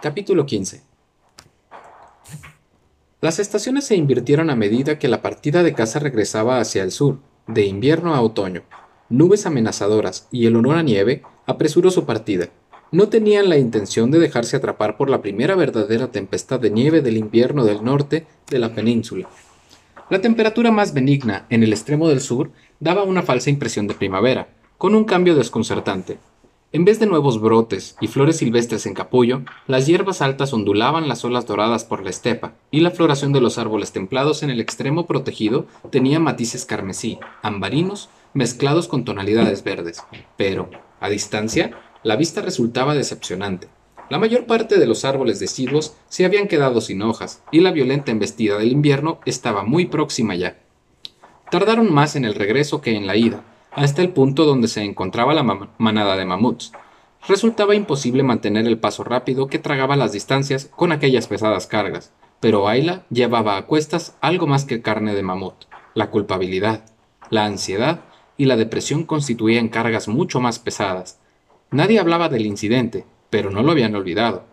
Capítulo 15 Las estaciones se invirtieron a medida que la partida de caza regresaba hacia el sur, de invierno a otoño. Nubes amenazadoras y el olor a nieve apresuró su partida. No tenían la intención de dejarse atrapar por la primera verdadera tempestad de nieve del invierno del norte de la península. La temperatura más benigna en el extremo del sur daba una falsa impresión de primavera, con un cambio desconcertante. En vez de nuevos brotes y flores silvestres en capullo, las hierbas altas ondulaban las olas doradas por la estepa, y la floración de los árboles templados en el extremo protegido tenía matices carmesí, ambarinos, mezclados con tonalidades verdes. Pero, a distancia, la vista resultaba decepcionante. La mayor parte de los árboles deciduos se habían quedado sin hojas, y la violenta embestida del invierno estaba muy próxima ya. Tardaron más en el regreso que en la ida, hasta el punto donde se encontraba la manada de mamuts. Resultaba imposible mantener el paso rápido que tragaba las distancias con aquellas pesadas cargas, pero Ayla llevaba a cuestas algo más que carne de mamut. La culpabilidad, la ansiedad y la depresión constituían cargas mucho más pesadas. Nadie hablaba del incidente, pero no lo habían olvidado.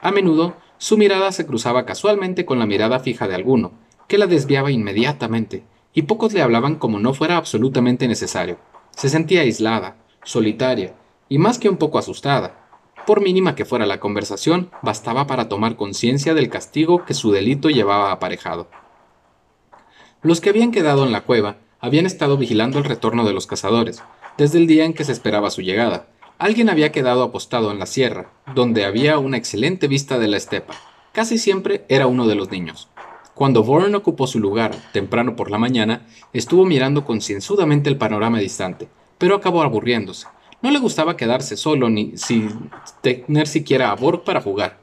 A menudo, su mirada se cruzaba casualmente con la mirada fija de alguno, que la desviaba inmediatamente, y pocos le hablaban como no fuera absolutamente necesario. Se sentía aislada, solitaria, y más que un poco asustada. Por mínima que fuera la conversación, bastaba para tomar conciencia del castigo que su delito llevaba aparejado. Los que habían quedado en la cueva habían estado vigilando el retorno de los cazadores, desde el día en que se esperaba su llegada, Alguien había quedado apostado en la sierra, donde había una excelente vista de la estepa. Casi siempre era uno de los niños. Cuando Bourne ocupó su lugar, temprano por la mañana, estuvo mirando concienzudamente el panorama distante, pero acabó aburriéndose. No le gustaba quedarse solo ni sin tener siquiera a Borg para jugar.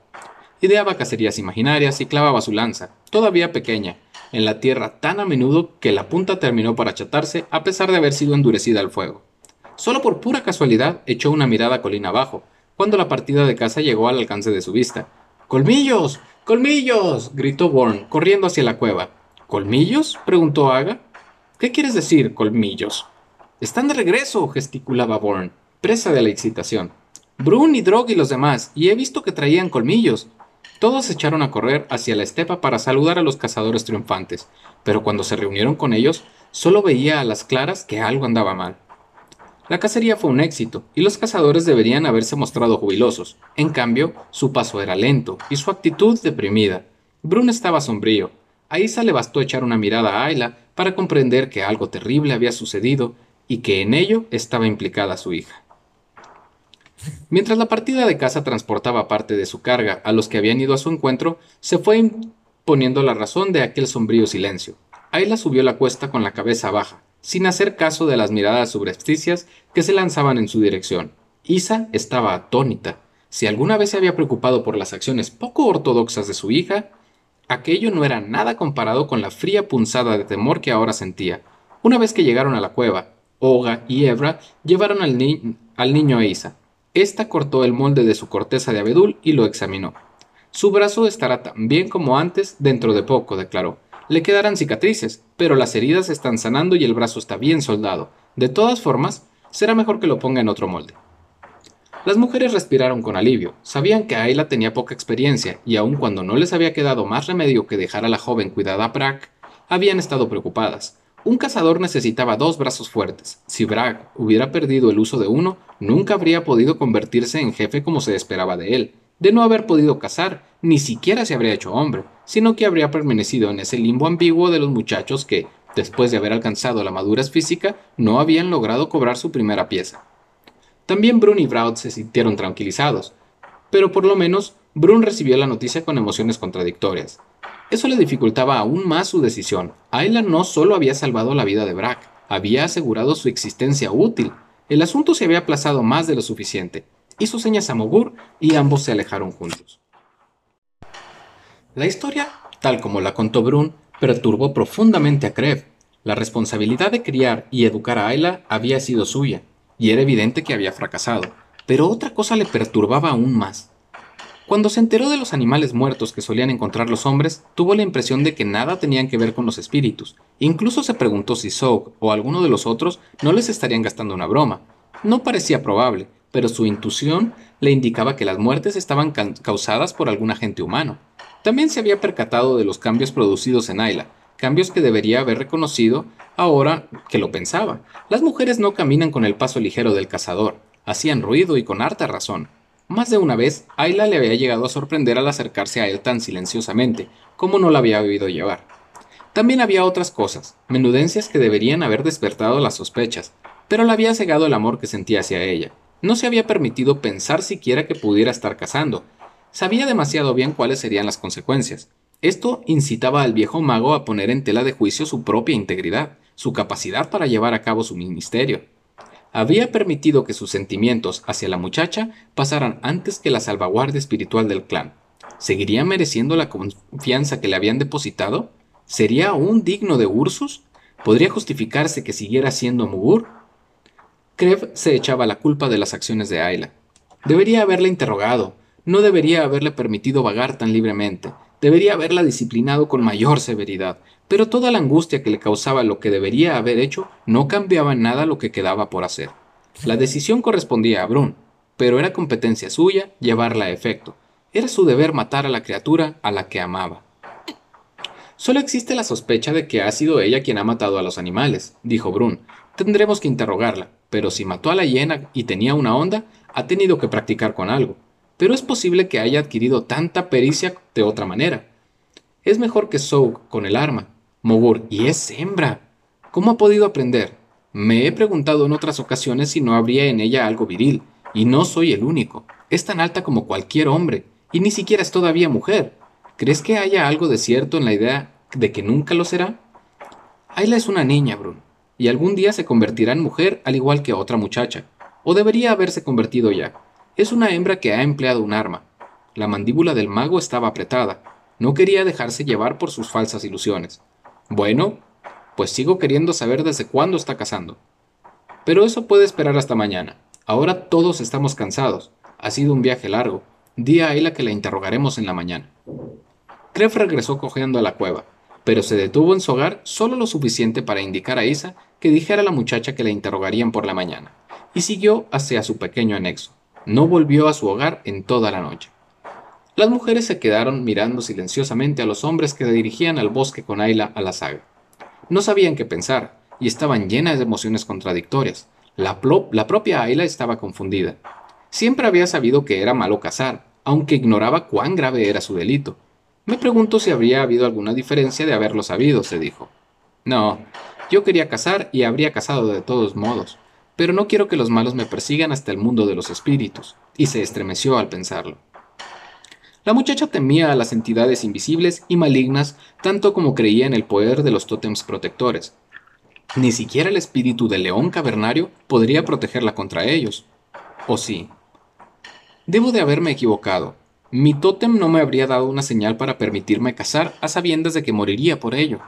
Ideaba cacerías imaginarias y clavaba su lanza, todavía pequeña, en la tierra tan a menudo que la punta terminó por achatarse a pesar de haber sido endurecida al fuego. Solo por pura casualidad echó una mirada colina abajo, cuando la partida de caza llegó al alcance de su vista. ¡Colmillos! ¡Colmillos! gritó Bourne, corriendo hacia la cueva. ¿Colmillos? preguntó Aga. ¿Qué quieres decir, colmillos? Están de regreso, gesticulaba Bourne, presa de la excitación. Brun y Drog y los demás, y he visto que traían colmillos. Todos se echaron a correr hacia la estepa para saludar a los cazadores triunfantes, pero cuando se reunieron con ellos, solo veía a las claras que algo andaba mal. La cacería fue un éxito, y los cazadores deberían haberse mostrado jubilosos. En cambio, su paso era lento, y su actitud deprimida. Brun estaba sombrío. A Isa le bastó echar una mirada a Ayla para comprender que algo terrible había sucedido y que en ello estaba implicada su hija. Mientras la partida de caza transportaba parte de su carga a los que habían ido a su encuentro, se fue imponiendo la razón de aquel sombrío silencio. Ayla subió la cuesta con la cabeza baja, sin hacer caso de las miradas subrepticias que se lanzaban en su dirección. Isa estaba atónita. Si alguna vez se había preocupado por las acciones poco ortodoxas de su hija, aquello no era nada comparado con la fría punzada de temor que ahora sentía. Una vez que llegaron a la cueva, Oga y Ebra llevaron al, al niño a Isa. Esta cortó el molde de su corteza de abedul y lo examinó. Su brazo estará tan bien como antes dentro de poco, declaró. Le quedarán cicatrices, pero las heridas están sanando y el brazo está bien soldado. De todas formas, será mejor que lo ponga en otro molde. Las mujeres respiraron con alivio. Sabían que Ayla tenía poca experiencia y aun cuando no les había quedado más remedio que dejar a la joven cuidada a Brack, habían estado preocupadas. Un cazador necesitaba dos brazos fuertes. Si Brack hubiera perdido el uso de uno, nunca habría podido convertirse en jefe como se esperaba de él. De no haber podido cazar, ni siquiera se habría hecho hombre sino que habría permanecido en ese limbo ambiguo de los muchachos que, después de haber alcanzado la madurez física, no habían logrado cobrar su primera pieza. También Brun y Braud se sintieron tranquilizados, pero por lo menos Brun recibió la noticia con emociones contradictorias. Eso le dificultaba aún más su decisión. Ayla no solo había salvado la vida de Brack, había asegurado su existencia útil. El asunto se había aplazado más de lo suficiente. Hizo señas a Mogur y ambos se alejaron juntos. La historia, tal como la contó Brun, perturbó profundamente a Krev. La responsabilidad de criar y educar a Ayla había sido suya, y era evidente que había fracasado. Pero otra cosa le perturbaba aún más. Cuando se enteró de los animales muertos que solían encontrar los hombres, tuvo la impresión de que nada tenían que ver con los espíritus. Incluso se preguntó si Zog o alguno de los otros no les estarían gastando una broma. No parecía probable, pero su intuición le indicaba que las muertes estaban causadas por algún agente humano. También se había percatado de los cambios producidos en Ayla, cambios que debería haber reconocido ahora que lo pensaba. Las mujeres no caminan con el paso ligero del cazador, hacían ruido y con harta razón. Más de una vez, Ayla le había llegado a sorprender al acercarse a él tan silenciosamente, como no la había oído llevar. También había otras cosas, menudencias que deberían haber despertado las sospechas, pero la había cegado el amor que sentía hacia ella. No se había permitido pensar siquiera que pudiera estar casando. Sabía demasiado bien cuáles serían las consecuencias. Esto incitaba al viejo mago a poner en tela de juicio su propia integridad, su capacidad para llevar a cabo su ministerio. Había permitido que sus sentimientos hacia la muchacha pasaran antes que la salvaguardia espiritual del clan. ¿Seguiría mereciendo la confianza que le habían depositado? ¿Sería aún digno de Ursus? ¿Podría justificarse que siguiera siendo Mugur? Krev se echaba la culpa de las acciones de Ayla. Debería haberla interrogado, no debería haberle permitido vagar tan libremente, debería haberla disciplinado con mayor severidad, pero toda la angustia que le causaba lo que debería haber hecho no cambiaba en nada lo que quedaba por hacer. La decisión correspondía a Brun, pero era competencia suya llevarla a efecto. Era su deber matar a la criatura a la que amaba. Solo existe la sospecha de que ha sido ella quien ha matado a los animales, dijo Brun. Tendremos que interrogarla, pero si mató a la hiena y tenía una onda, ha tenido que practicar con algo. Pero es posible que haya adquirido tanta pericia de otra manera. Es mejor que Souk con el arma. Mogur, y es hembra. ¿Cómo ha podido aprender? Me he preguntado en otras ocasiones si no habría en ella algo viril, y no soy el único. Es tan alta como cualquier hombre, y ni siquiera es todavía mujer. ¿Crees que haya algo de cierto en la idea de que nunca lo será? Ayla es una niña, Brun, y algún día se convertirá en mujer al igual que otra muchacha, o debería haberse convertido ya. Es una hembra que ha empleado un arma. La mandíbula del mago estaba apretada. No quería dejarse llevar por sus falsas ilusiones. Bueno, pues sigo queriendo saber desde cuándo está casando. Pero eso puede esperar hasta mañana. Ahora todos estamos cansados. Ha sido un viaje largo. Di a Ayla que la interrogaremos en la mañana. Kref regresó cojeando a la cueva, pero se detuvo en su hogar solo lo suficiente para indicar a Isa que dijera a la muchacha que la interrogarían por la mañana, y siguió hacia su pequeño anexo. No volvió a su hogar en toda la noche. Las mujeres se quedaron mirando silenciosamente a los hombres que dirigían al bosque con Ayla a la saga. No sabían qué pensar, y estaban llenas de emociones contradictorias. La, la propia Ayla estaba confundida. Siempre había sabido que era malo cazar, aunque ignoraba cuán grave era su delito. Me pregunto si habría habido alguna diferencia de haberlo sabido, se dijo. No, yo quería casar y habría casado de todos modos, pero no quiero que los malos me persigan hasta el mundo de los espíritus, y se estremeció al pensarlo. La muchacha temía a las entidades invisibles y malignas tanto como creía en el poder de los tótems protectores. Ni siquiera el espíritu del león cavernario podría protegerla contra ellos. ¿O sí? Debo de haberme equivocado, mi tótem no me habría dado una señal para permitirme cazar a sabiendas de que moriría por ello.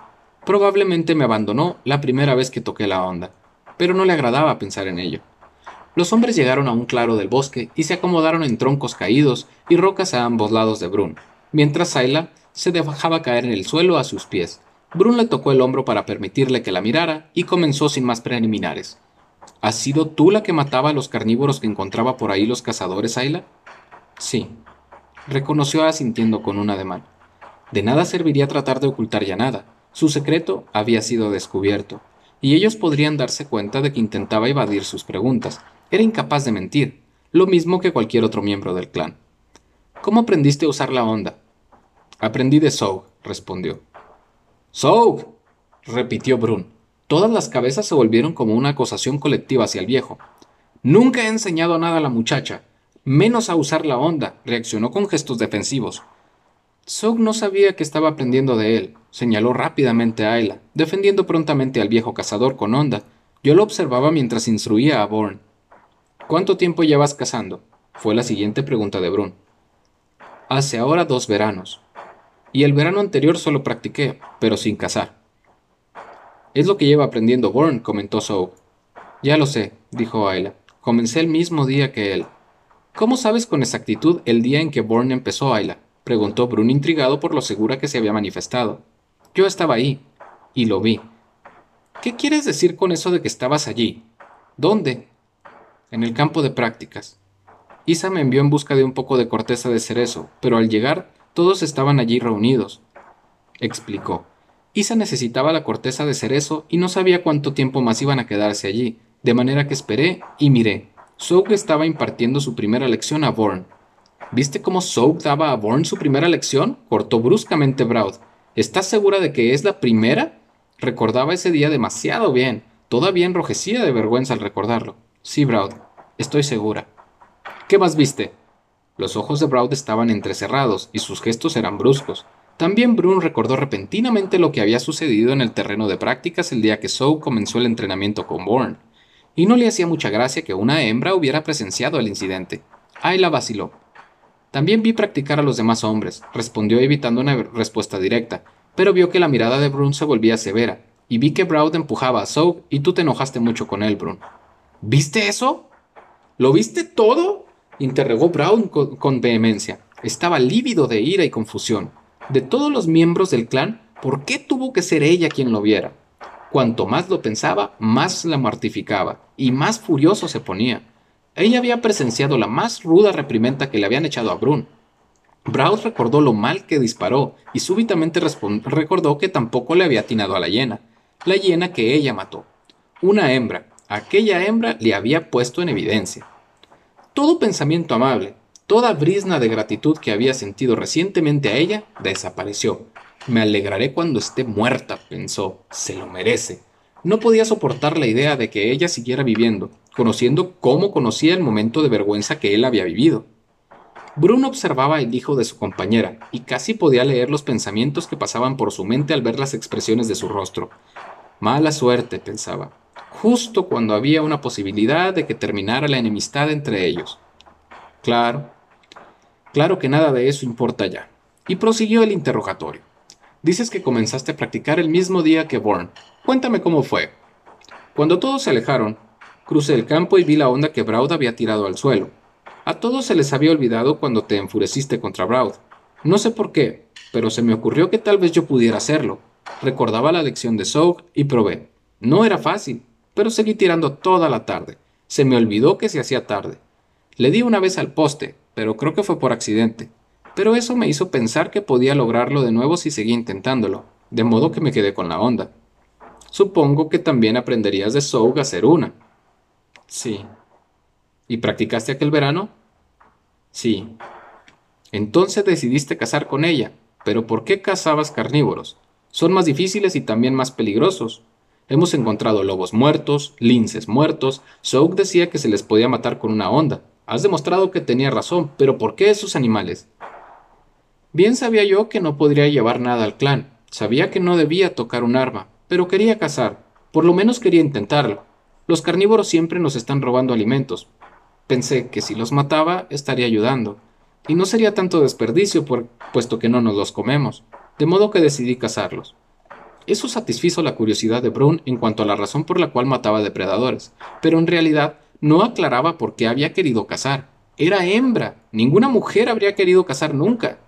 Probablemente me abandonó la primera vez que toqué la onda, pero no le agradaba pensar en ello. Los hombres llegaron a un claro del bosque y se acomodaron en troncos caídos y rocas a ambos lados de Brun, mientras Sayla se dejaba caer en el suelo a sus pies. Brun le tocó el hombro para permitirle que la mirara y comenzó sin más preliminares. ¿Has sido tú la que mataba a los carnívoros que encontraba por ahí los cazadores, Ayla? Sí, reconoció asintiendo con un ademán. De nada serviría tratar de ocultar ya nada. Su secreto había sido descubierto, y ellos podrían darse cuenta de que intentaba evadir sus preguntas. Era incapaz de mentir, lo mismo que cualquier otro miembro del clan. ¿Cómo aprendiste a usar la onda? Aprendí de Soug, respondió. ¡Soug! repitió Brun. Todas las cabezas se volvieron como una acusación colectiva hacia el viejo. Nunca he enseñado nada a la muchacha menos a usar la onda, reaccionó con gestos defensivos. Zog no sabía que estaba aprendiendo de él, señaló rápidamente a Ayla, defendiendo prontamente al viejo cazador con onda. Yo lo observaba mientras instruía a Born. ¿Cuánto tiempo llevas cazando? fue la siguiente pregunta de Brun. Hace ahora dos veranos. Y el verano anterior solo practiqué, pero sin cazar. Es lo que lleva aprendiendo Born, comentó Zog. Ya lo sé, dijo Ayla. Comencé el mismo día que él. ¿Cómo sabes con exactitud el día en que Bourne empezó, Ayla? preguntó Brun intrigado por lo segura que se había manifestado. Yo estaba ahí, y lo vi. ¿Qué quieres decir con eso de que estabas allí? ¿Dónde? En el campo de prácticas. Isa me envió en busca de un poco de corteza de cerezo, pero al llegar todos estaban allí reunidos. Explicó. Isa necesitaba la corteza de cerezo y no sabía cuánto tiempo más iban a quedarse allí, de manera que esperé y miré. Soap estaba impartiendo su primera lección a Born. ¿Viste cómo Soap daba a Born su primera lección? cortó bruscamente Broud. ¿Estás segura de que es la primera? Recordaba ese día demasiado bien. Todavía enrojecía de vergüenza al recordarlo. Sí, Broud, estoy segura. ¿Qué más viste? Los ojos de Broud estaban entrecerrados y sus gestos eran bruscos. También Brun recordó repentinamente lo que había sucedido en el terreno de prácticas el día que Soap comenzó el entrenamiento con Bourne y no le hacía mucha gracia que una hembra hubiera presenciado el incidente. Ayla vaciló. También vi practicar a los demás hombres, respondió evitando una respuesta directa, pero vio que la mirada de Brun se volvía severa, y vi que Brown empujaba a Soap y tú te enojaste mucho con él, Brun. ¿Viste eso? ¿Lo viste todo? interrogó Brown con, con vehemencia. Estaba lívido de ira y confusión. De todos los miembros del clan, ¿por qué tuvo que ser ella quien lo viera? Cuanto más lo pensaba, más la mortificaba y más furioso se ponía. Ella había presenciado la más ruda reprimenda que le habían echado a Brun. Braud recordó lo mal que disparó y súbitamente recordó que tampoco le había atinado a la hiena, la hiena que ella mató. Una hembra, aquella hembra le había puesto en evidencia. Todo pensamiento amable, toda brisna de gratitud que había sentido recientemente a ella, desapareció, me alegraré cuando esté muerta, pensó. Se lo merece. No podía soportar la idea de que ella siguiera viviendo, conociendo cómo conocía el momento de vergüenza que él había vivido. Bruno observaba el hijo de su compañera y casi podía leer los pensamientos que pasaban por su mente al ver las expresiones de su rostro. Mala suerte, pensaba, justo cuando había una posibilidad de que terminara la enemistad entre ellos. Claro, claro que nada de eso importa ya. Y prosiguió el interrogatorio. Dices que comenzaste a practicar el mismo día que Bourne. Cuéntame cómo fue. Cuando todos se alejaron, crucé el campo y vi la onda que Braud había tirado al suelo. A todos se les había olvidado cuando te enfureciste contra Braud. No sé por qué, pero se me ocurrió que tal vez yo pudiera hacerlo. Recordaba la lección de Soak y probé. No era fácil, pero seguí tirando toda la tarde. Se me olvidó que se hacía tarde. Le di una vez al poste, pero creo que fue por accidente pero eso me hizo pensar que podía lograrlo de nuevo si seguía intentándolo, de modo que me quedé con la onda. Supongo que también aprenderías de Soug a hacer una. Sí. ¿Y practicaste aquel verano? Sí. Entonces decidiste cazar con ella, pero ¿por qué cazabas carnívoros? Son más difíciles y también más peligrosos. Hemos encontrado lobos muertos, linces muertos. Soug decía que se les podía matar con una onda. Has demostrado que tenía razón, pero ¿por qué esos animales? Bien sabía yo que no podría llevar nada al clan, sabía que no debía tocar un arma, pero quería cazar, por lo menos quería intentarlo. Los carnívoros siempre nos están robando alimentos. Pensé que si los mataba estaría ayudando, y no sería tanto desperdicio puesto que no nos los comemos, de modo que decidí cazarlos. Eso satisfizo la curiosidad de Brun en cuanto a la razón por la cual mataba depredadores, pero en realidad no aclaraba por qué había querido cazar. Era hembra, ninguna mujer habría querido cazar nunca.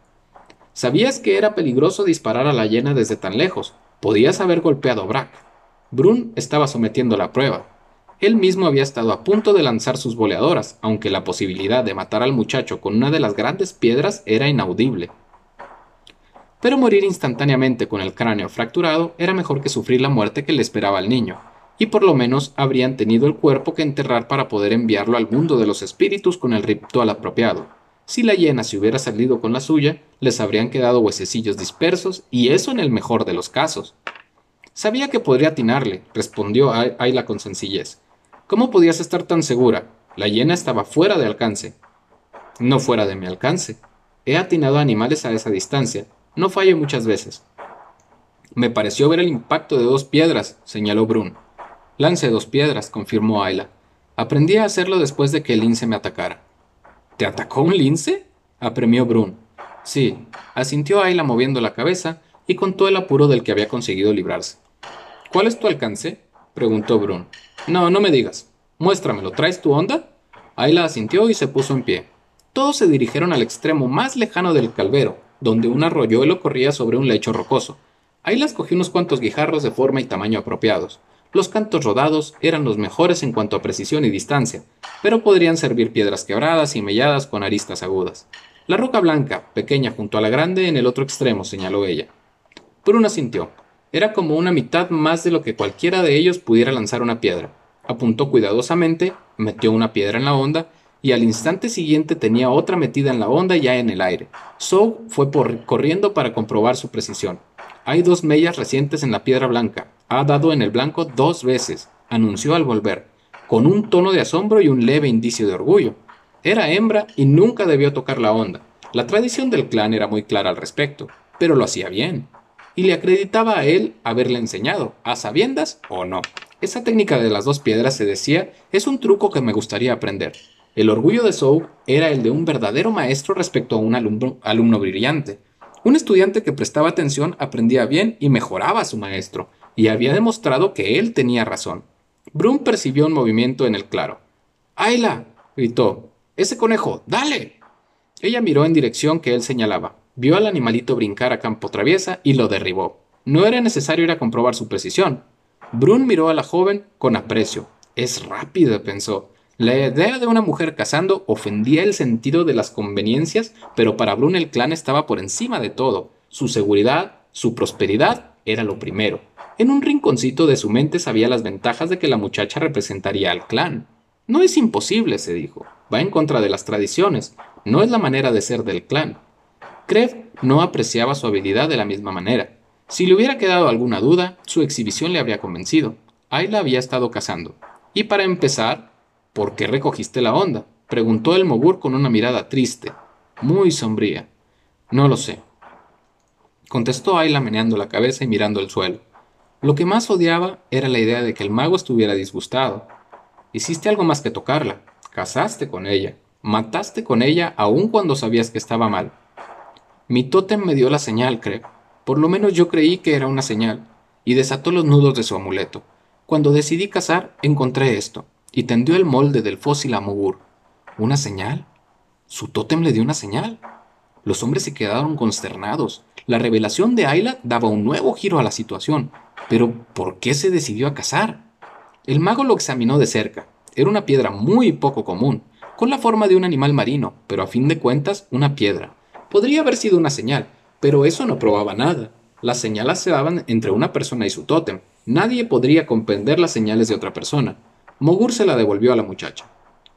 Sabías que era peligroso disparar a la hiena desde tan lejos. Podías haber golpeado a Brack. Brun estaba sometiendo la prueba. Él mismo había estado a punto de lanzar sus boleadoras, aunque la posibilidad de matar al muchacho con una de las grandes piedras era inaudible. Pero morir instantáneamente con el cráneo fracturado era mejor que sufrir la muerte que le esperaba al niño, y por lo menos habrían tenido el cuerpo que enterrar para poder enviarlo al mundo de los espíritus con el ritual apropiado. Si la hiena se hubiera salido con la suya, les habrían quedado huesecillos dispersos, y eso en el mejor de los casos. Sabía que podría atinarle, respondió Ayla con sencillez. ¿Cómo podías estar tan segura? La hiena estaba fuera de alcance. No fuera de mi alcance. He atinado a animales a esa distancia. No fallo muchas veces. Me pareció ver el impacto de dos piedras, señaló Brun. Lance dos piedras, confirmó Ayla. Aprendí a hacerlo después de que el lince me atacara. ¿Te atacó un lince? apremió Brun. Sí, asintió Ayla moviendo la cabeza y con todo el apuro del que había conseguido librarse. ¿Cuál es tu alcance? preguntó Brun. No, no me digas. Muéstramelo, ¿traes tu onda? Ayla asintió y se puso en pie. Todos se dirigieron al extremo más lejano del calvero, donde un arroyuelo corría sobre un lecho rocoso. Ayla escogió unos cuantos guijarros de forma y tamaño apropiados. Los cantos rodados eran los mejores en cuanto a precisión y distancia, pero podrían servir piedras quebradas y melladas con aristas agudas. La roca blanca, pequeña junto a la grande en el otro extremo, señaló ella. Bruna sintió. Era como una mitad más de lo que cualquiera de ellos pudiera lanzar una piedra. Apuntó cuidadosamente, metió una piedra en la onda y al instante siguiente tenía otra metida en la onda ya en el aire. Sow fue corriendo para comprobar su precisión. Hay dos mellas recientes en la piedra blanca. Ha dado en el blanco dos veces, anunció al volver, con un tono de asombro y un leve indicio de orgullo. Era hembra y nunca debió tocar la onda. La tradición del clan era muy clara al respecto, pero lo hacía bien. Y le acreditaba a él haberle enseñado, a sabiendas o no. Esa técnica de las dos piedras, se decía, es un truco que me gustaría aprender. El orgullo de Sow era el de un verdadero maestro respecto a un alumno, brillante. Un estudiante que prestaba atención aprendía bien y mejoraba a su maestro, y había demostrado que él tenía razón. Brum percibió un movimiento en el claro. ¡Ayla! gritó. ¡Ese conejo! ¡Dale! Ella miró en dirección que él señalaba, vio al animalito brincar a campo traviesa y lo derribó. No era necesario ir a comprobar su precisión. Brun miró a la joven con aprecio. Es rápida, pensó. La idea de una mujer cazando ofendía el sentido de las conveniencias, pero para Brun el clan estaba por encima de todo. Su seguridad, su prosperidad era lo primero. En un rinconcito de su mente sabía las ventajas de que la muchacha representaría al clan. No es imposible, se dijo. Va en contra de las tradiciones. No es la manera de ser del clan. Krev no apreciaba su habilidad de la misma manera. Si le hubiera quedado alguna duda, su exhibición le habría convencido. Ayla había estado cazando. Y para empezar, ¿Por qué recogiste la onda? preguntó el mogur con una mirada triste, muy sombría. No lo sé. Contestó Ayla meneando la cabeza y mirando el suelo. Lo que más odiaba era la idea de que el mago estuviera disgustado. Hiciste algo más que tocarla. Casaste con ella. Mataste con ella aun cuando sabías que estaba mal. Mi tótem me dio la señal, creo. Por lo menos yo creí que era una señal, y desató los nudos de su amuleto. Cuando decidí cazar, encontré esto y tendió el molde del fósil a Mugur. ¿Una señal? Su tótem le dio una señal. Los hombres se quedaron consternados. La revelación de Ayla daba un nuevo giro a la situación. Pero, ¿por qué se decidió a cazar? El mago lo examinó de cerca. Era una piedra muy poco común, con la forma de un animal marino, pero a fin de cuentas una piedra. Podría haber sido una señal, pero eso no probaba nada. Las señales se daban entre una persona y su tótem. Nadie podría comprender las señales de otra persona. Mogur se la devolvió a la muchacha.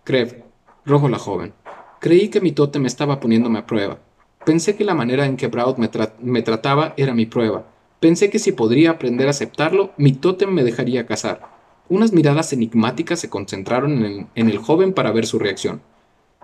Krev, rojo la joven, creí que mi tótem estaba poniéndome a prueba. Pensé que la manera en que Braud me, trataba era mi prueba. Pensé que si podría aprender a aceptarlo, mi tótem me dejaría casar. Unas miradas enigmáticas se concentraron en el, joven para ver su reacción.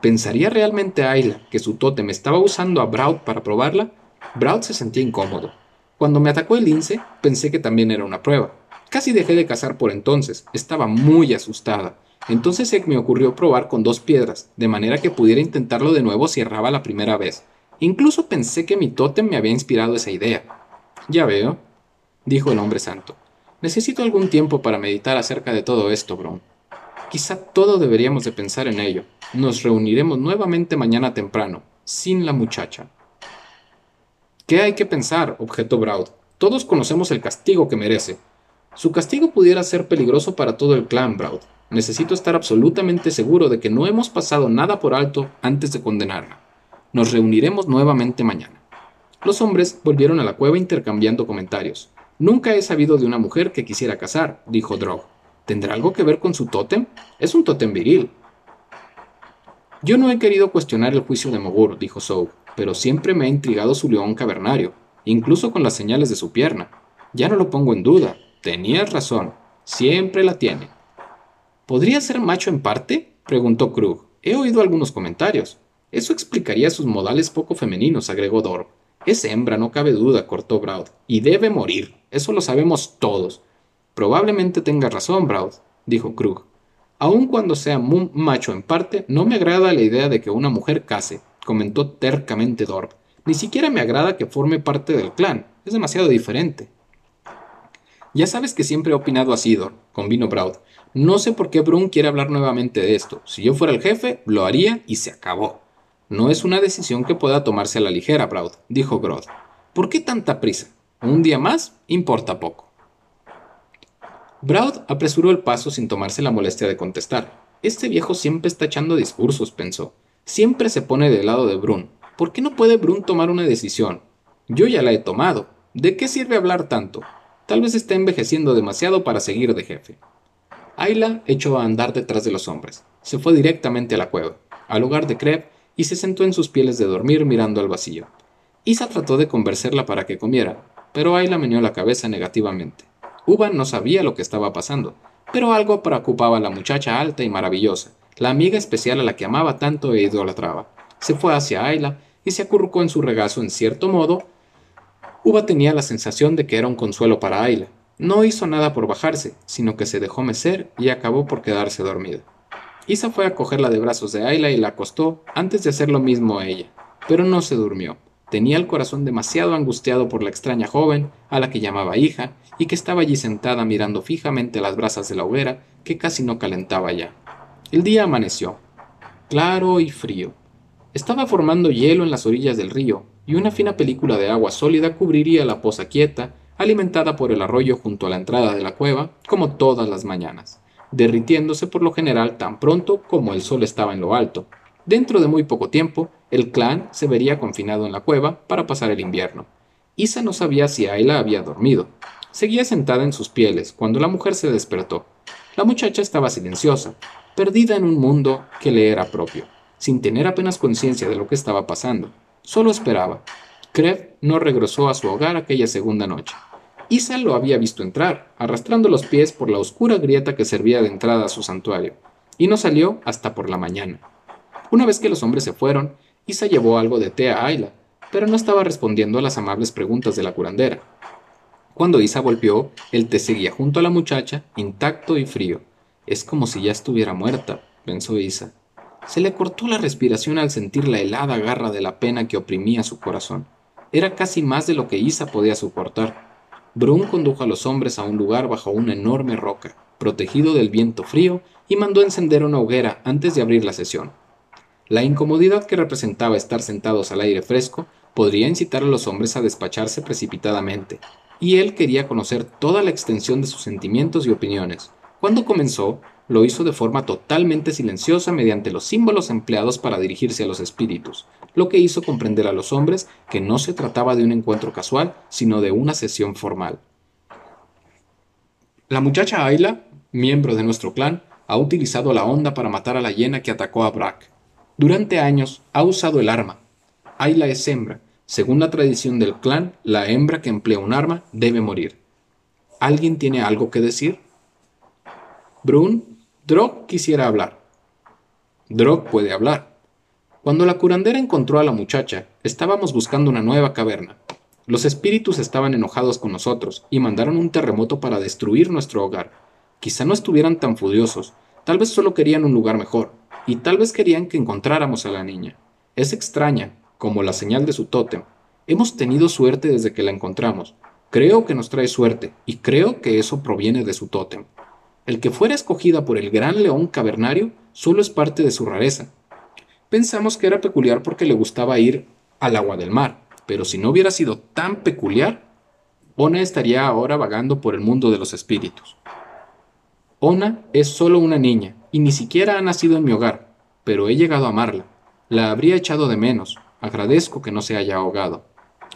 ¿Pensaría realmente Ayla que su tótem estaba usando a Braud para probarla? Braud se sentía incómodo. Cuando me atacó el lince, pensé que también era una prueba. Casi dejé de cazar por entonces, estaba muy asustada. Entonces se me ocurrió probar con dos piedras, de manera que pudiera intentarlo de nuevo si erraba la primera vez. Incluso pensé que mi tótem me había inspirado esa idea. Ya veo, dijo el hombre santo. Necesito algún tiempo para meditar acerca de todo esto, Bron. Quizá todo deberíamos de pensar en ello. Nos reuniremos nuevamente mañana temprano, sin la muchacha. ¿Qué hay que pensar? objetó Braud. Todos conocemos el castigo que merece. Su castigo pudiera ser peligroso para todo el clan Braud. Necesito estar absolutamente seguro de que no hemos pasado nada por alto antes de condenarla. Nos reuniremos nuevamente mañana. Los hombres volvieron a la cueva intercambiando comentarios. Nunca he sabido de una mujer que quisiera casar, dijo Drog. ¿Tendrá algo que ver con su tótem? Es un tótem viril. Yo no he querido cuestionar el juicio de Mogur, dijo Sow, pero siempre me ha intrigado su león cavernario, incluso con las señales de su pierna. Ya no lo pongo en duda, Tenías razón, siempre la tiene. ¿Podría ser macho en parte? preguntó Krug. He oído algunos comentarios. Eso explicaría sus modales poco femeninos, agregó Dor. Es hembra, no cabe duda, cortó Braud. Y debe morir. Eso lo sabemos todos. Probablemente tenga razón, Braud, dijo Krug. Aun cuando sea un macho en parte, no me agrada la idea de que una mujer case, comentó tercamente Dorp. Ni siquiera me agrada que forme parte del clan. Es demasiado diferente. Ya sabes que siempre he opinado así, Dor, convino Braud. No sé por qué Brun quiere hablar nuevamente de esto. Si yo fuera el jefe, lo haría y se acabó. No es una decisión que pueda tomarse a la ligera, Braud, dijo Grodd. ¿Por qué tanta prisa? Un día más importa poco. Braud apresuró el paso sin tomarse la molestia de contestar. Este viejo siempre está echando discursos, pensó. Siempre se pone del lado de Brun. ¿Por qué no puede Brun tomar una decisión? Yo ya la he tomado. ¿De qué sirve hablar tanto? Tal vez esté envejeciendo demasiado para seguir de jefe. Ayla echó a andar detrás de los hombres. Se fue directamente a la cueva, al hogar de Kreb, y se sentó en sus pieles de dormir mirando al vacío. Isa trató de convencerla para que comiera, pero Ayla meneó la cabeza negativamente. Uva no sabía lo que estaba pasando, pero algo preocupaba a la muchacha alta y maravillosa, la amiga especial a la que amaba tanto e idolatraba. Se fue hacia Ayla y se acurrucó en su regazo en cierto modo. Uva tenía la sensación de que era un consuelo para Ayla. No hizo nada por bajarse, sino que se dejó mecer y acabó por quedarse dormida. Isa fue a cogerla de brazos de Ayla y la acostó antes de hacer lo mismo a ella, pero no se durmió. Tenía el corazón demasiado angustiado por la extraña joven, a la que llamaba hija, y que estaba allí sentada mirando fijamente las brasas de la hoguera, que casi no calentaba ya. El día amaneció, claro y frío. Estaba formando hielo en las orillas del río, y una fina película de agua sólida cubriría la poza quieta, alimentada por el arroyo junto a la entrada de la cueva, como todas las mañanas, derritiéndose por lo general tan pronto como el sol estaba en lo alto, Dentro de muy poco tiempo, el clan se vería confinado en la cueva para pasar el invierno. Isa no sabía si Ayla había dormido. Seguía sentada en sus pieles cuando la mujer se despertó. La muchacha estaba silenciosa, perdida en un mundo que le era propio, sin tener apenas conciencia de lo que estaba pasando. Solo esperaba. Krev no regresó a su hogar aquella segunda noche. Isa lo había visto entrar, arrastrando los pies por la oscura grieta que servía de entrada a su santuario, y no salió hasta por la mañana. Una vez que los hombres se fueron, Isa llevó algo de té a Ayla, pero no estaba respondiendo a las amables preguntas de la curandera. Cuando Isa volvió, el té seguía junto a la muchacha, intacto y frío. Es como si ya estuviera muerta, pensó Isa. Se le cortó la respiración al sentir la helada garra de la pena que oprimía su corazón. Era casi más de lo que Isa podía soportar. Brun condujo a los hombres a un lugar bajo una enorme roca, protegido del viento frío, y mandó encender una hoguera antes de abrir la sesión. La incomodidad que representaba estar sentados al aire fresco podría incitar a los hombres a despacharse precipitadamente, y él quería conocer toda la extensión de sus sentimientos y opiniones. Cuando comenzó, lo hizo de forma totalmente silenciosa mediante los símbolos empleados para dirigirse a los espíritus, lo que hizo comprender a los hombres que no se trataba de un encuentro casual, sino de una sesión formal. La muchacha Ayla, miembro de nuestro clan, ha utilizado la onda para matar a la hiena que atacó a Brack. Durante años ha usado el arma. Ayla es hembra. Según la tradición del clan, la hembra que emplea un arma debe morir. ¿Alguien tiene algo que decir? Brun, Drog quisiera hablar. Drog puede hablar. Cuando la curandera encontró a la muchacha, estábamos buscando una nueva caverna. Los espíritus estaban enojados con nosotros y mandaron un terremoto para destruir nuestro hogar. Quizá no estuvieran tan furiosos, tal vez solo querían un lugar mejor y tal vez querían que encontráramos a la niña. Es extraña, como la señal de su tótem. Hemos tenido suerte desde que la encontramos. Creo que nos trae suerte, y creo que eso proviene de su tótem. El que fuera escogida por el gran león cavernario solo es parte de su rareza. Pensamos que era peculiar porque le gustaba ir al agua del mar, pero si no hubiera sido tan peculiar, Ona estaría ahora vagando por el mundo de los espíritus. Ona es solo una niña, y ni siquiera ha nacido en mi hogar, pero he llegado a amarla. La habría echado de menos. Agradezco que no se haya ahogado.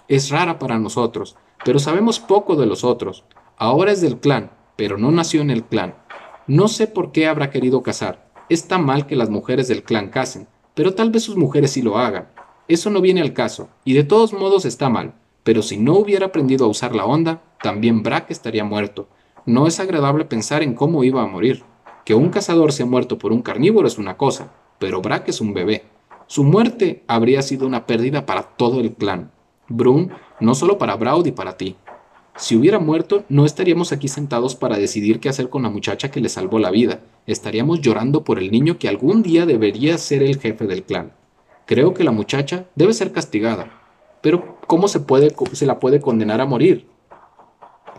Es rara para nosotros, pero sabemos poco de los otros. Ahora es del clan, pero no nació en el clan. No sé por qué habrá querido casar. Está mal que las mujeres del clan casen, pero tal vez sus mujeres sí lo hagan. Eso no viene al caso, y de todos modos está mal. Pero si no hubiera aprendido a usar la onda, también Brack estaría muerto. No es agradable pensar en cómo iba a morir. Que un cazador se ha muerto por un carnívoro es una cosa, pero Brack es un bebé. Su muerte habría sido una pérdida para todo el clan. Brun, no solo para Braud y para ti. Si hubiera muerto, no estaríamos aquí sentados para decidir qué hacer con la muchacha que le salvó la vida. Estaríamos llorando por el niño que algún día debería ser el jefe del clan. Creo que la muchacha debe ser castigada. Pero, ¿cómo se, puede, se la puede condenar a morir?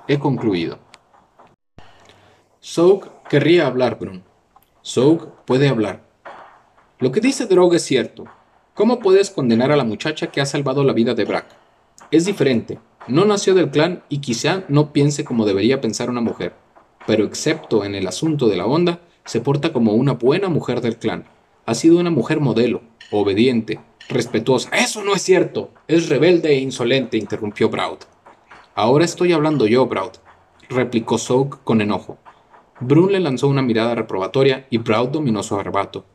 He concluido. Soak querría hablar, Brun. Soak puede hablar. Lo que dice Drog es cierto. ¿Cómo puedes condenar a la muchacha que ha salvado la vida de Brack? Es diferente. No nació del clan y quizá no piense como debería pensar una mujer. pero excepto en el asunto de la onda, se porta como una buena mujer del clan. Ha sido una mujer modelo, obediente, respetuosa. Eso no es cierto. Es rebelde e insolente, interrumpió Braud. Ahora estoy hablando yo, Braud, replicó Soak con enojo. Brun le lanzó una mirada reprobatoria y Braud dominó su arrebato.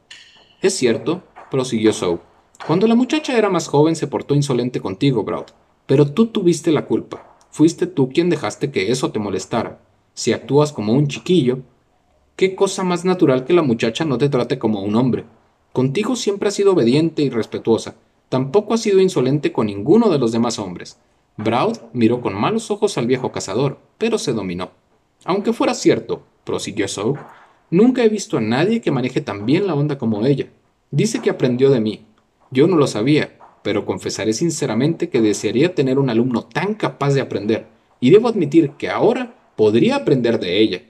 Es cierto, prosiguió Soak. Cuando la muchacha era más joven se portó insolente contigo, Braud. Pero tú tuviste la culpa. Fuiste tú quien dejaste que eso te molestara. Si actúas como un chiquillo, ¿qué cosa más natural que la muchacha no te trate como un hombre? Contigo siempre ha sido obediente y respetuosa. Tampoco ha sido insolente con ninguno de los demás hombres. Braud miró con malos ojos al viejo cazador, pero se dominó. Aunque fuera cierto, prosiguió Soap, nunca he visto a nadie que maneje tan bien la onda como ella. Dice que aprendió de mí. Yo no lo sabía, pero confesaré sinceramente que desearía tener un alumno tan capaz de aprender, y debo admitir que ahora podría aprender de ella.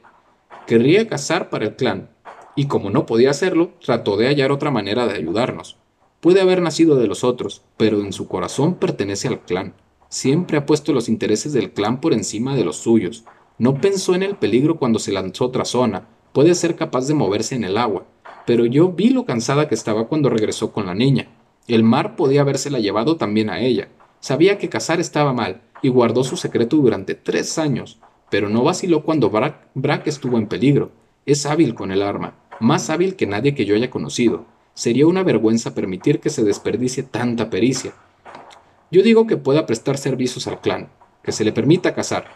Querría cazar para el clan, y como no podía hacerlo, trató de hallar otra manera de ayudarnos. Puede haber nacido de los otros, pero en su corazón pertenece al clan. Siempre ha puesto los intereses del clan por encima de los suyos. No pensó en el peligro cuando se lanzó a otra zona. Puede ser capaz de moverse en el agua. Pero yo vi lo cansada que estaba cuando regresó con la niña. El mar podía habérsela llevado también a ella. Sabía que cazar estaba mal y guardó su secreto durante tres años, pero no vaciló cuando Brack estuvo en peligro. Es hábil con el arma más hábil que nadie que yo haya conocido. Sería una vergüenza permitir que se desperdicie tanta pericia. Yo digo que pueda prestar servicios al clan, que se le permita cazar.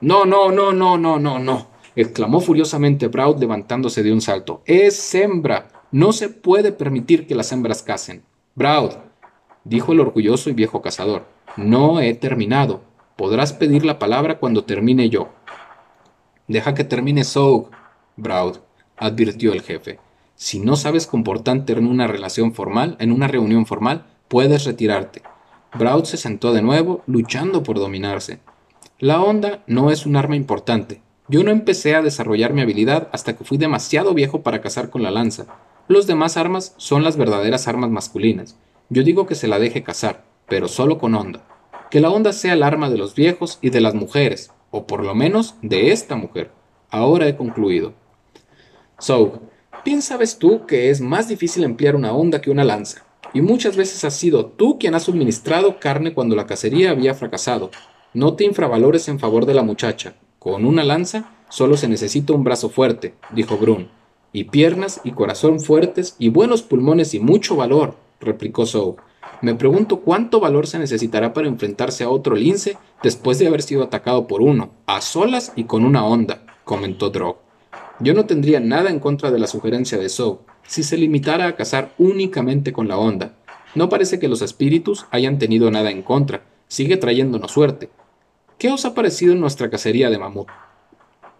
No, no, no, no, no, no, no, exclamó furiosamente Braud levantándose de un salto. Es hembra. No se puede permitir que las hembras casen. Braud, dijo el orgulloso y viejo cazador, no he terminado. Podrás pedir la palabra cuando termine yo. Deja que termine Soug, Braud, advirtió el jefe. Si no sabes comportarte en una relación formal, en una reunión formal, puedes retirarte. Braud se sentó de nuevo, luchando por dominarse. La onda no es un arma importante. Yo no empecé a desarrollar mi habilidad hasta que fui demasiado viejo para cazar con la lanza. Los demás armas son las verdaderas armas masculinas. Yo digo que se la deje cazar, pero solo con onda. Que la onda sea el arma de los viejos y de las mujeres, o por lo menos de esta mujer. Ahora he concluido. So, bien sabes tú que es más difícil emplear una onda que una lanza, y muchas veces has sido tú quien ha suministrado carne cuando la cacería había fracasado. No te infravalores en favor de la muchacha. Con una lanza solo se necesita un brazo fuerte, dijo Brun, y piernas y corazón fuertes y buenos pulmones y mucho valor, replicó Sow. Me pregunto cuánto valor se necesitará para enfrentarse a otro lince después de haber sido atacado por uno, a solas y con una onda, comentó Drog. Yo no tendría nada en contra de la sugerencia de Sow si se limitara a cazar únicamente con la onda. No parece que los espíritus hayan tenido nada en contra, sigue trayéndonos suerte. ¿Qué os ha parecido nuestra cacería de mamut?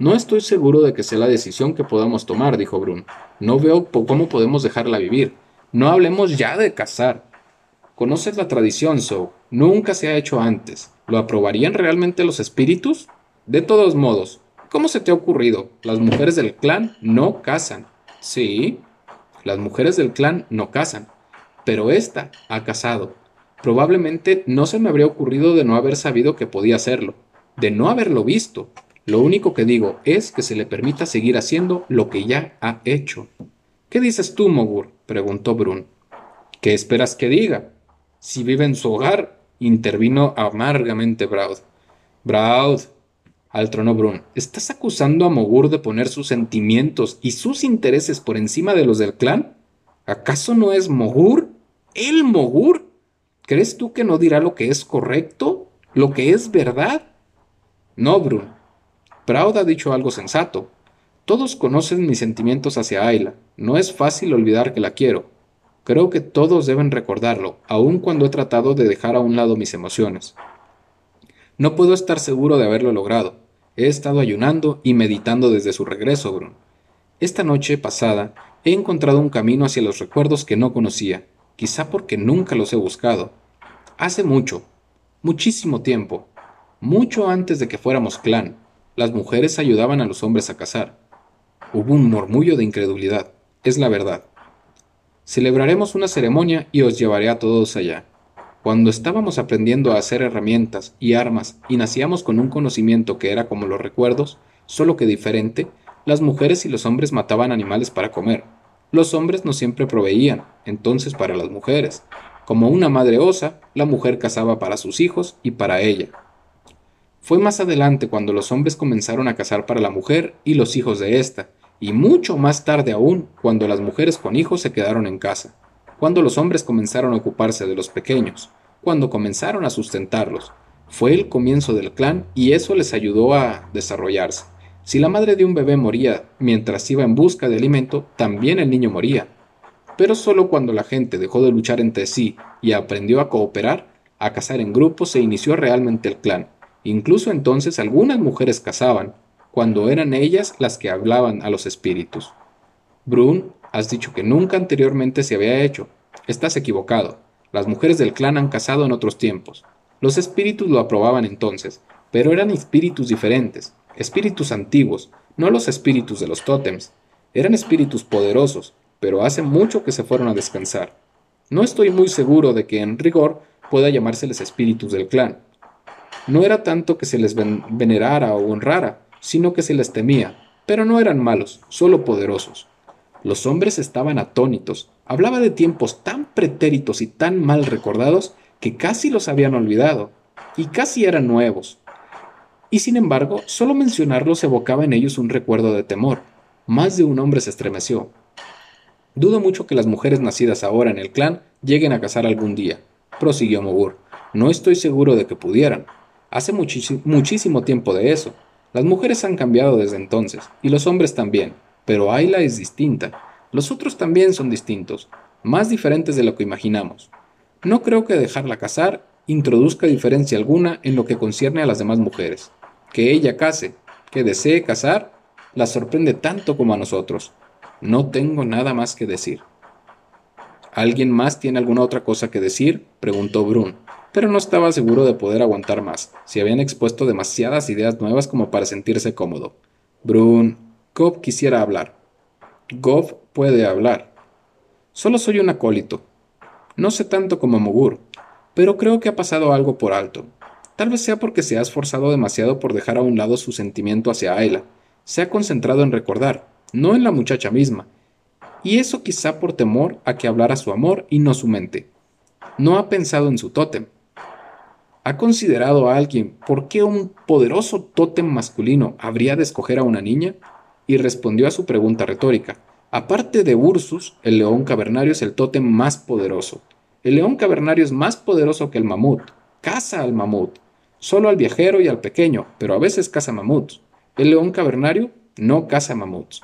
No estoy seguro de que sea la decisión que podamos tomar, dijo Brun. No veo cómo podemos dejarla vivir. No hablemos ya de cazar. Conoces la tradición, Sow. Nunca se ha hecho antes. ¿Lo aprobarían realmente los espíritus? De todos modos, ¿Cómo se te ha ocurrido? Las mujeres del clan no casan. Sí, las mujeres del clan no casan, pero esta ha casado. Probablemente no se me habría ocurrido de no haber sabido que podía hacerlo, de no haberlo visto. Lo único que digo es que se le permita seguir haciendo lo que ya ha hecho. ¿Qué dices tú, Mogur? preguntó Brun. ¿Qué esperas que diga? Si vive en su hogar, intervino amargamente Braud. Braud, altronó Brun. ¿Estás acusando a Mogur de poner sus sentimientos y sus intereses por encima de los del clan? ¿Acaso no es Mogur? ¿El Mogur? ¿Crees tú que no dirá lo que es correcto? ¿Lo que es verdad? No, Brun. Proud ha dicho algo sensato. Todos conocen mis sentimientos hacia Ayla. No es fácil olvidar que la quiero. Creo que todos deben recordarlo, aun cuando he tratado de dejar a un lado mis emociones. No puedo estar seguro de haberlo logrado. He estado ayunando y meditando desde su regreso, Brun. Esta noche pasada he encontrado un camino hacia los recuerdos que no conocía, quizá porque nunca los he buscado. Hace mucho, muchísimo tiempo, mucho antes de que fuéramos clan, las mujeres ayudaban a los hombres a cazar. Hubo un murmullo de incredulidad, es la verdad. Celebraremos una ceremonia y os llevaré a todos allá. Cuando estábamos aprendiendo a hacer herramientas y armas y nacíamos con un conocimiento que era como los recuerdos, solo que diferente, las mujeres y los hombres mataban animales para comer. Los hombres no siempre proveían, entonces para las mujeres. Como una madre osa, la mujer cazaba para sus hijos y para ella. Fue más adelante cuando los hombres comenzaron a cazar para la mujer y los hijos de ésta, y mucho más tarde aún cuando las mujeres con hijos se quedaron en casa, cuando los hombres comenzaron a ocuparse de los pequeños, cuando comenzaron a sustentarlos. Fue el comienzo del clan y eso les ayudó a desarrollarse. Si la madre de un bebé moría mientras iba en busca de alimento, también el niño moría. Pero solo cuando la gente dejó de luchar entre sí y aprendió a cooperar, a cazar en grupo, se inició realmente el clan. Incluso entonces algunas mujeres cazaban, cuando eran ellas las que hablaban a los espíritus. Brun, has dicho que nunca anteriormente se había hecho. Estás equivocado. Las mujeres del clan han cazado en otros tiempos. Los espíritus lo aprobaban entonces, pero eran espíritus diferentes, espíritus antiguos, no los espíritus de los tótems. Eran espíritus poderosos, pero hace mucho que se fueron a descansar. No estoy muy seguro de que en rigor pueda llamárseles espíritus del clan. No era tanto que se les venerara o honrara, sino que se les temía, pero no eran malos, solo poderosos. Los hombres estaban atónitos, hablaba de tiempos tan pretéritos y tan mal recordados que casi los habían olvidado, y casi eran nuevos. Y sin embargo, solo mencionarlos evocaba en ellos un recuerdo de temor. Más de un hombre se estremeció. Dudo mucho que las mujeres nacidas ahora en el clan lleguen a casar algún día, prosiguió Mogur. No estoy seguro de que pudieran. Hace muchísimo tiempo de eso. Las mujeres han cambiado desde entonces, y los hombres también, pero Ayla es distinta. Los otros también son distintos, más diferentes de lo que imaginamos. No creo que dejarla casar introduzca diferencia alguna en lo que concierne a las demás mujeres. Que ella case, que desee casar, la sorprende tanto como a nosotros. No tengo nada más que decir. ¿Alguien más tiene alguna otra cosa que decir? preguntó Brun pero no estaba seguro de poder aguantar más, si habían expuesto demasiadas ideas nuevas como para sentirse cómodo. Brun, Gob quisiera hablar. Gob puede hablar. Solo soy un acólito. No sé tanto como Mogur, pero creo que ha pasado algo por alto. Tal vez sea porque se ha esforzado demasiado por dejar a un lado su sentimiento hacia Ayla. Se ha concentrado en recordar, no en la muchacha misma. Y eso quizá por temor a que hablara su amor y no su mente. No ha pensado en su tótem, ¿Ha considerado a alguien por qué un poderoso tótem masculino habría de escoger a una niña? Y respondió a su pregunta retórica. Aparte de Ursus, el león cavernario es el tótem más poderoso. El león cavernario es más poderoso que el mamut. Caza al mamut. Solo al viajero y al pequeño, pero a veces caza mamuts. El león cavernario no caza mamuts.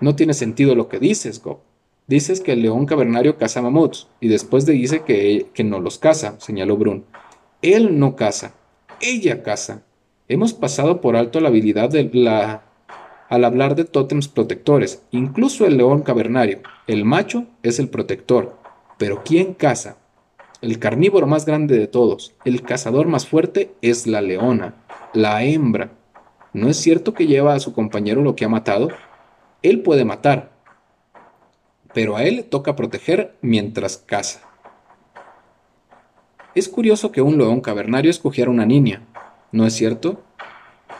No tiene sentido lo que dices, Go. Dices que el león cavernario caza mamuts, y después dice que, que no los caza, señaló Brun. Él no caza, ella caza. Hemos pasado por alto la habilidad de la al hablar de tótems protectores, incluso el león cavernario. El macho es el protector, pero ¿quién caza? El carnívoro más grande de todos, el cazador más fuerte es la leona, la hembra. ¿No es cierto que lleva a su compañero lo que ha matado? Él puede matar, pero a él le toca proteger mientras caza. Es curioso que un león cavernario escogiera una niña, ¿no es cierto?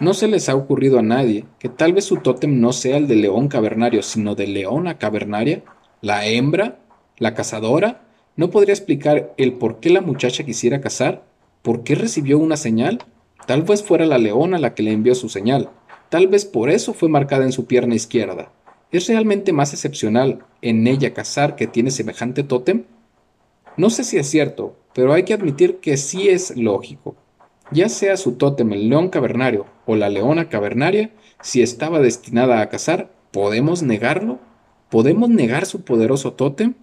No se les ha ocurrido a nadie que tal vez su tótem no sea el de león cavernario, sino de leona cavernaria, la hembra, la cazadora. ¿No podría explicar el por qué la muchacha quisiera cazar? ¿Por qué recibió una señal? Tal vez fuera la leona la que le envió su señal. Tal vez por eso fue marcada en su pierna izquierda. ¿Es realmente más excepcional en ella cazar que tiene semejante tótem? No sé si es cierto, pero hay que admitir que sí es lógico. Ya sea su tótem el león cavernario o la leona cavernaria, si estaba destinada a cazar, ¿podemos negarlo? ¿Podemos negar su poderoso tótem?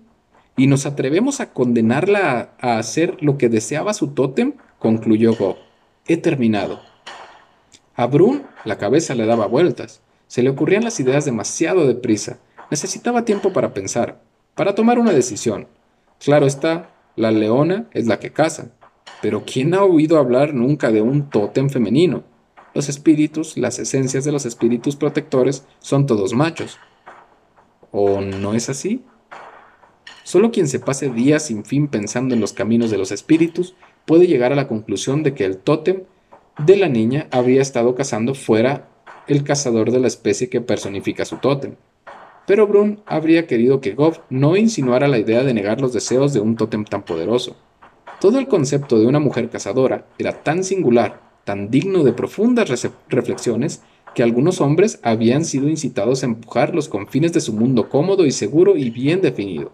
¿Y nos atrevemos a condenarla a, hacer lo que deseaba su tótem? concluyó Go. He terminado. A Brun la cabeza le daba vueltas. Se le ocurrían las ideas demasiado deprisa. Necesitaba tiempo para pensar, para tomar una decisión. Claro está, la leona es la que caza. Pero ¿quién ha oído hablar nunca de un tótem femenino? Los espíritus, las esencias de los espíritus protectores son todos machos. ¿O no es así? Solo quien se pase días sin fin pensando en los caminos de los espíritus puede llegar a la conclusión de que el tótem de la niña habría estado cazando fuera el cazador de la especie que personifica su tótem. Pero Brun habría querido que Goff no insinuara la idea de negar los deseos de un tótem tan poderoso. Todo el concepto de una mujer cazadora era tan singular, tan digno de profundas reflexiones, que algunos hombres habían sido incitados a empujar los confines de su mundo cómodo y seguro y bien definido.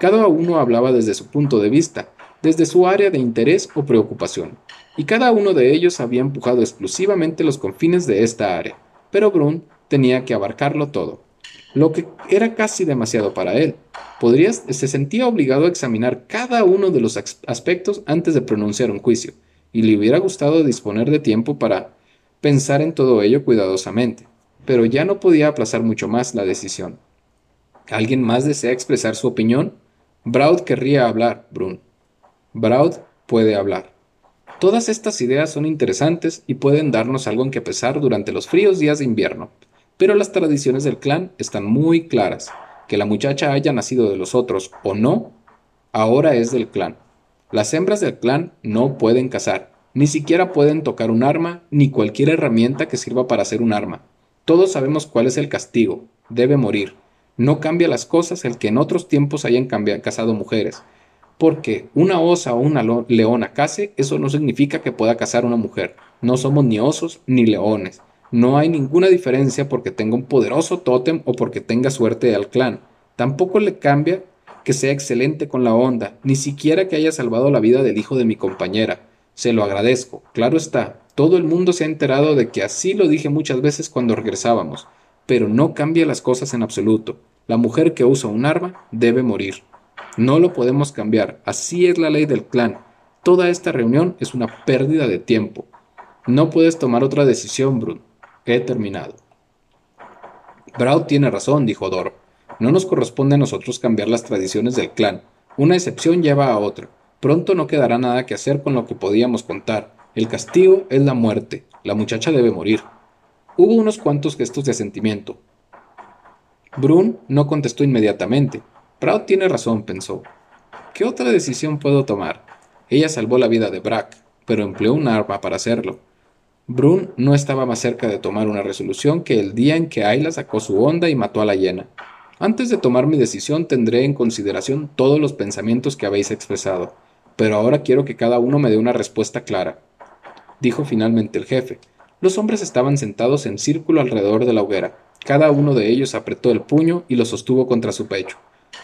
Cada uno hablaba desde su punto de vista, desde su área de interés o preocupación, y cada uno de ellos había empujado exclusivamente los confines de esta área, pero Brun tenía que abarcarlo todo, lo que era casi demasiado para él. Podría, se sentía obligado a examinar cada uno de los aspectos antes de pronunciar un juicio, y le hubiera gustado disponer de tiempo para pensar en todo ello cuidadosamente, pero ya no podía aplazar mucho más la decisión. ¿Alguien más desea expresar su opinión? Braud querría hablar, Brun. Braud puede hablar. Todas estas ideas son interesantes y pueden darnos algo en que pesar durante los fríos días de invierno, pero las tradiciones del clan están muy claras. Que la muchacha haya nacido de los otros o no, ahora es del clan. Las hembras del clan no pueden cazar, ni siquiera pueden tocar un arma ni cualquier herramienta que sirva para hacer un arma. Todos sabemos cuál es el castigo, debe morir. No cambia las cosas el que en otros tiempos hayan cazado mujeres, porque una osa o una leona case, eso no significa que pueda cazar una mujer. No somos ni osos ni leones. No hay ninguna diferencia porque tenga un poderoso tótem o porque tenga suerte al clan. Tampoco le cambia que sea excelente con la onda, ni siquiera que haya salvado la vida del hijo de mi compañera. Se lo agradezco, claro está. Todo el mundo se ha enterado de que así lo dije muchas veces cuando regresábamos, pero no cambia las cosas en absoluto. La mujer que usa un arma debe morir. No lo podemos cambiar, así es la ley del clan. Toda esta reunión es una pérdida de tiempo. No puedes tomar otra decisión, Brun. He terminado. Braud tiene razón, dijo Dor. No nos corresponde a nosotros cambiar las tradiciones del clan. Una excepción lleva a otra. Pronto no quedará nada que hacer con lo que podíamos contar. El castigo es la muerte. La muchacha debe morir. Hubo unos cuantos gestos de asentimiento. Brun no contestó inmediatamente. Proud tiene razón, pensó. ¿Qué otra decisión puedo tomar? Ella salvó la vida de Brack, pero empleó un arma para hacerlo. Brun no estaba más cerca de tomar una resolución que el día en que Ayla sacó su onda y mató a la hiena. Antes de tomar mi decisión tendré en consideración todos los pensamientos que habéis expresado, pero ahora quiero que cada uno me dé una respuesta clara. Dijo finalmente el jefe. Los hombres estaban sentados en círculo alrededor de la hoguera. Cada uno de ellos apretó el puño y lo sostuvo contra su pecho.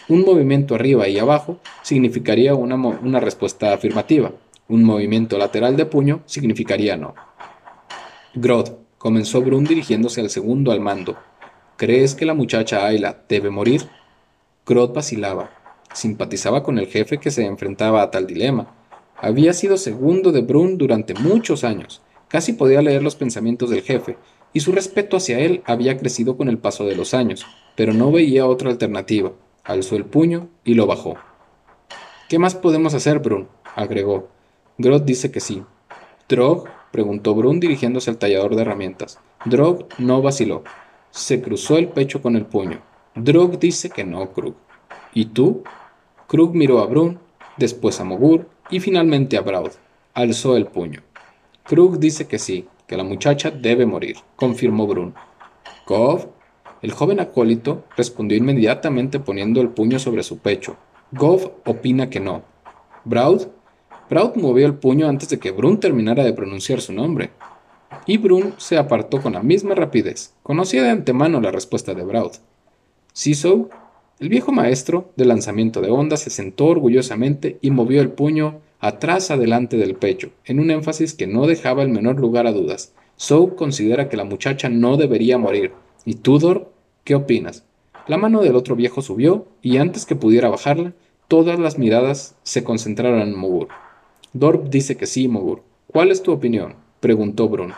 Un movimiento arriba y abajo significaría una, una respuesta afirmativa. Un movimiento lateral de puño significaría no. Grod, comenzó Brun dirigiéndose al segundo al mando. ¿Crees que la muchacha Ayla debe morir? Grod vacilaba. Simpatizaba con el jefe que se enfrentaba a tal dilema. Había sido segundo de Brun durante muchos años. Casi podía leer los pensamientos del jefe, y su respeto hacia él había crecido con el paso de los años, pero no veía otra alternativa alzó el puño y lo bajó. ¿Qué más podemos hacer, Brun? agregó. Grot dice que sí. ¿Drog? Preguntó Brun dirigiéndose al tallador de herramientas. Drog no vaciló. Se cruzó el pecho con el puño. Drog dice que no, Krug. ¿Y tú? Krug miró a Brun, después a Mogur y finalmente a Braud. Alzó el puño. Krug dice que sí, que la muchacha debe morir, confirmó Brun. Kov el joven acólito respondió inmediatamente poniendo el puño sobre su pecho. Goff opina que no. Braud. Braud movió el puño antes de que Brun terminara de pronunciar su nombre. Y Brun se apartó con la misma rapidez. Conocía de antemano la respuesta de Braud. Siso, el viejo maestro de lanzamiento de ondas, se sentó orgullosamente y movió el puño atrás adelante del pecho, en un énfasis que no dejaba el menor lugar a dudas. Sou considera que la muchacha no debería morir, y Tudor ¿Qué opinas? La mano del otro viejo subió, y antes que pudiera bajarla, todas las miradas se concentraron en Mogur. Dorp dice que sí, Mogur. ¿Cuál es tu opinión? preguntó Bruno.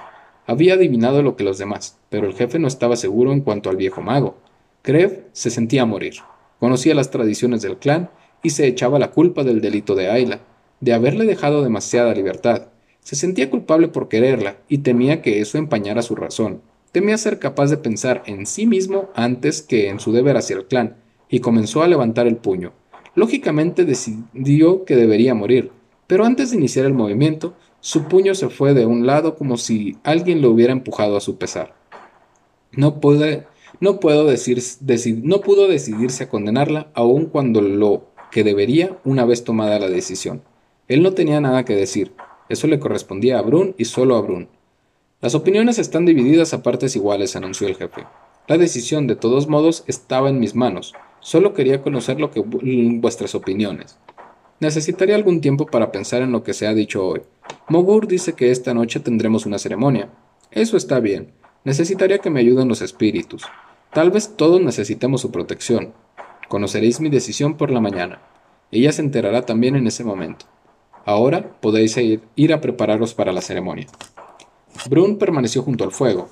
Había adivinado lo que los demás, pero el jefe no estaba seguro en cuanto al viejo mago. Krev se sentía morir. Conocía las tradiciones del clan y se echaba la culpa del delito de Ayla, de haberle dejado demasiada libertad. Se sentía culpable por quererla y temía que eso empañara su razón temía ser capaz de pensar en sí mismo antes que en su deber hacia el clan, y comenzó a levantar el puño. Lógicamente decidió que debería morir, pero antes de iniciar el movimiento, su puño se fue de un lado como si alguien lo hubiera empujado a su pesar. No, puede, no, puedo decir, no pudo decidirse a condenarla, aun cuando lo que debería una vez tomada la decisión. Él no tenía nada que decir. Eso le correspondía a Brun y solo a Brun. Las opiniones están divididas a partes iguales, anunció el jefe. La decisión, de todos modos, estaba en mis manos. Solo quería conocer lo que vuestras opiniones. Necesitaría algún tiempo para pensar en lo que se ha dicho hoy. Mogur dice que esta noche tendremos una ceremonia. Eso está bien. Necesitaría que me ayuden los espíritus. Tal vez todos necesitemos su protección. Conoceréis mi decisión por la mañana. Ella se enterará también en ese momento. Ahora podéis ir, ir a prepararos para la ceremonia. Brun permaneció junto al fuego,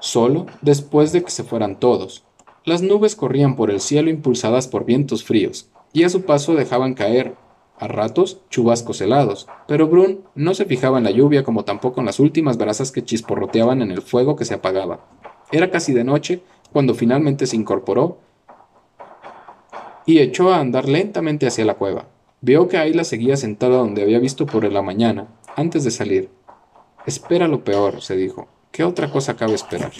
solo después de que se fueran todos. Las nubes corrían por el cielo impulsadas por vientos fríos, y a su paso dejaban caer, a ratos, chubascos helados, pero Brun no se fijaba en la lluvia como tampoco en las últimas brasas que chisporroteaban en el fuego que se apagaba. Era casi de noche cuando finalmente se incorporó y echó a andar lentamente hacia la cueva. Vio que Ayla seguía sentada donde había visto por la mañana, antes de salir. Espera lo peor, se dijo. ¿Qué otra cosa cabe esperar?